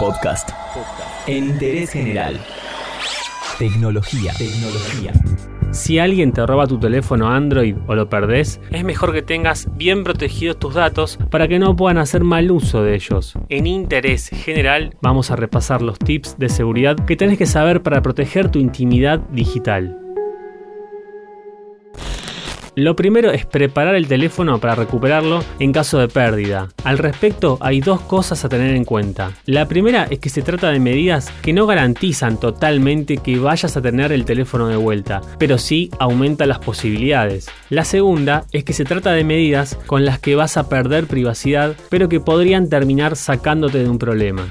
Podcast. En interés general. Tecnología. Tecnología. Si alguien te roba tu teléfono Android o lo perdés, es mejor que tengas bien protegidos tus datos para que no puedan hacer mal uso de ellos. En interés general vamos a repasar los tips de seguridad que tenés que saber para proteger tu intimidad digital. Lo primero es preparar el teléfono para recuperarlo en caso de pérdida. Al respecto hay dos cosas a tener en cuenta. La primera es que se trata de medidas que no garantizan totalmente que vayas a tener el teléfono de vuelta, pero sí aumenta las posibilidades. La segunda es que se trata de medidas con las que vas a perder privacidad, pero que podrían terminar sacándote de un problema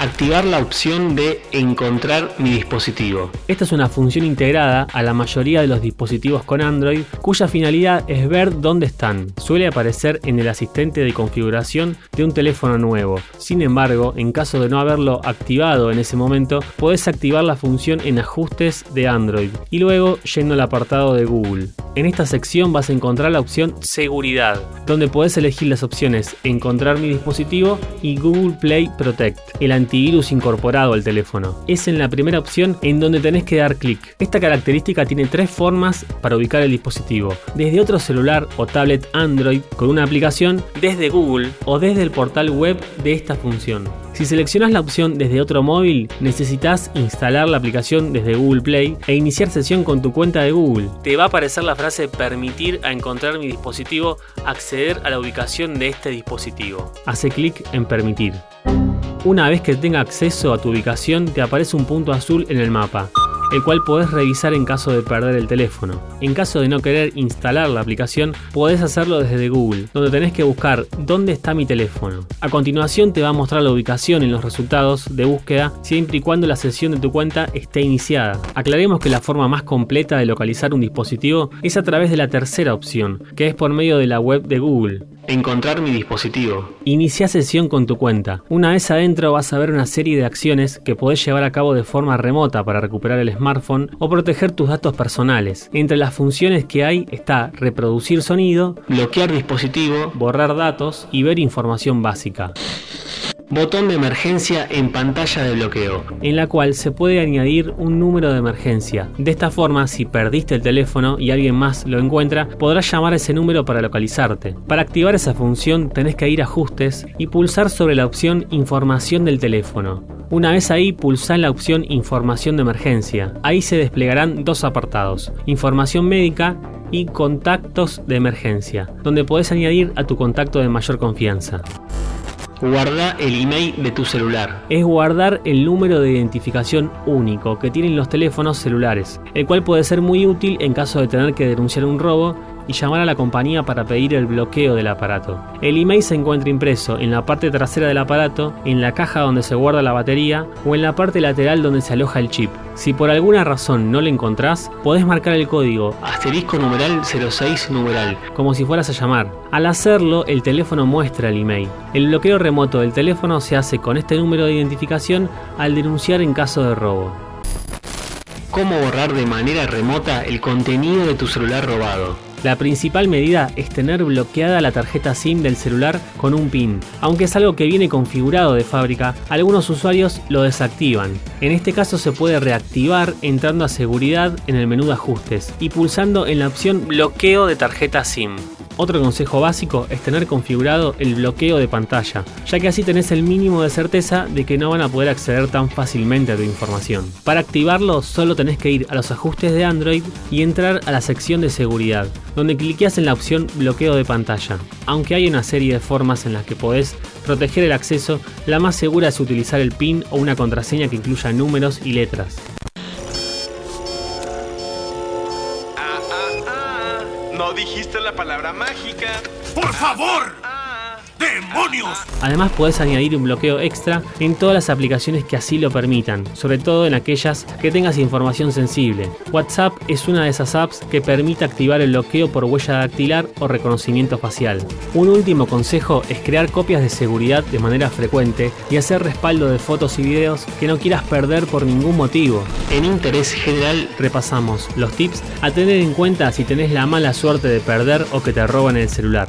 activar la opción de encontrar mi dispositivo. Esta es una función integrada a la mayoría de los dispositivos con Android cuya finalidad es ver dónde están. Suele aparecer en el asistente de configuración de un teléfono nuevo. Sin embargo, en caso de no haberlo activado en ese momento, puedes activar la función en ajustes de Android y luego yendo al apartado de Google. En esta sección vas a encontrar la opción Seguridad, donde puedes elegir las opciones Encontrar mi dispositivo y Google Play Protect, el antivirus incorporado al teléfono. Es en la primera opción en donde tenés que dar clic. Esta característica tiene tres formas para ubicar el dispositivo. Desde otro celular o tablet Android con una aplicación, desde Google o desde el portal web de esta función. Si seleccionas la opción desde otro móvil, necesitas instalar la aplicación desde Google Play e iniciar sesión con tu cuenta de Google. Te va a aparecer la frase permitir a encontrar mi dispositivo acceder a la ubicación de este dispositivo. Hace clic en permitir. Una vez que tenga acceso a tu ubicación, te aparece un punto azul en el mapa el cual podés revisar en caso de perder el teléfono. En caso de no querer instalar la aplicación, podés hacerlo desde Google, donde tenés que buscar dónde está mi teléfono. A continuación te va a mostrar la ubicación en los resultados de búsqueda siempre y cuando la sesión de tu cuenta esté iniciada. Aclaremos que la forma más completa de localizar un dispositivo es a través de la tercera opción, que es por medio de la web de Google. Encontrar mi dispositivo. Inicia sesión con tu cuenta. Una vez adentro vas a ver una serie de acciones que podés llevar a cabo de forma remota para recuperar el smartphone o proteger tus datos personales. Entre las funciones que hay está reproducir sonido, bloquear dispositivo, borrar datos y ver información básica. Botón de emergencia en pantalla de bloqueo, en la cual se puede añadir un número de emergencia. De esta forma, si perdiste el teléfono y alguien más lo encuentra, podrás llamar a ese número para localizarte. Para activar esa función tenés que ir a ajustes y pulsar sobre la opción información del teléfono. Una vez ahí, pulsá la opción información de emergencia. Ahí se desplegarán dos apartados, información médica y contactos de emergencia, donde podés añadir a tu contacto de mayor confianza. Guarda el email de tu celular. Es guardar el número de identificación único que tienen los teléfonos celulares, el cual puede ser muy útil en caso de tener que denunciar un robo y llamar a la compañía para pedir el bloqueo del aparato. El email se encuentra impreso en la parte trasera del aparato, en la caja donde se guarda la batería o en la parte lateral donde se aloja el chip. Si por alguna razón no lo encontrás, podés marcar el código asterisco numeral 06 numeral, como si fueras a llamar. Al hacerlo, el teléfono muestra el email. El bloqueo remoto del teléfono se hace con este número de identificación al denunciar en caso de robo. ¿Cómo borrar de manera remota el contenido de tu celular robado? La principal medida es tener bloqueada la tarjeta SIM del celular con un PIN. Aunque es algo que viene configurado de fábrica, algunos usuarios lo desactivan. En este caso se puede reactivar entrando a seguridad en el menú de ajustes y pulsando en la opción bloqueo de tarjeta SIM. Otro consejo básico es tener configurado el bloqueo de pantalla, ya que así tenés el mínimo de certeza de que no van a poder acceder tan fácilmente a tu información. Para activarlo solo tenés que ir a los ajustes de Android y entrar a la sección de seguridad, donde cliqueas en la opción bloqueo de pantalla. Aunque hay una serie de formas en las que podés proteger el acceso, la más segura es utilizar el PIN o una contraseña que incluya números y letras. Dijiste la palabra mágica. ¡Por favor! ¡Demonios! Además puedes añadir un bloqueo extra en todas las aplicaciones que así lo permitan, sobre todo en aquellas que tengas información sensible. WhatsApp es una de esas apps que permite activar el bloqueo por huella dactilar o reconocimiento facial. Un último consejo es crear copias de seguridad de manera frecuente y hacer respaldo de fotos y videos que no quieras perder por ningún motivo. En interés general repasamos los tips a tener en cuenta si tenés la mala suerte de perder o que te roban el celular.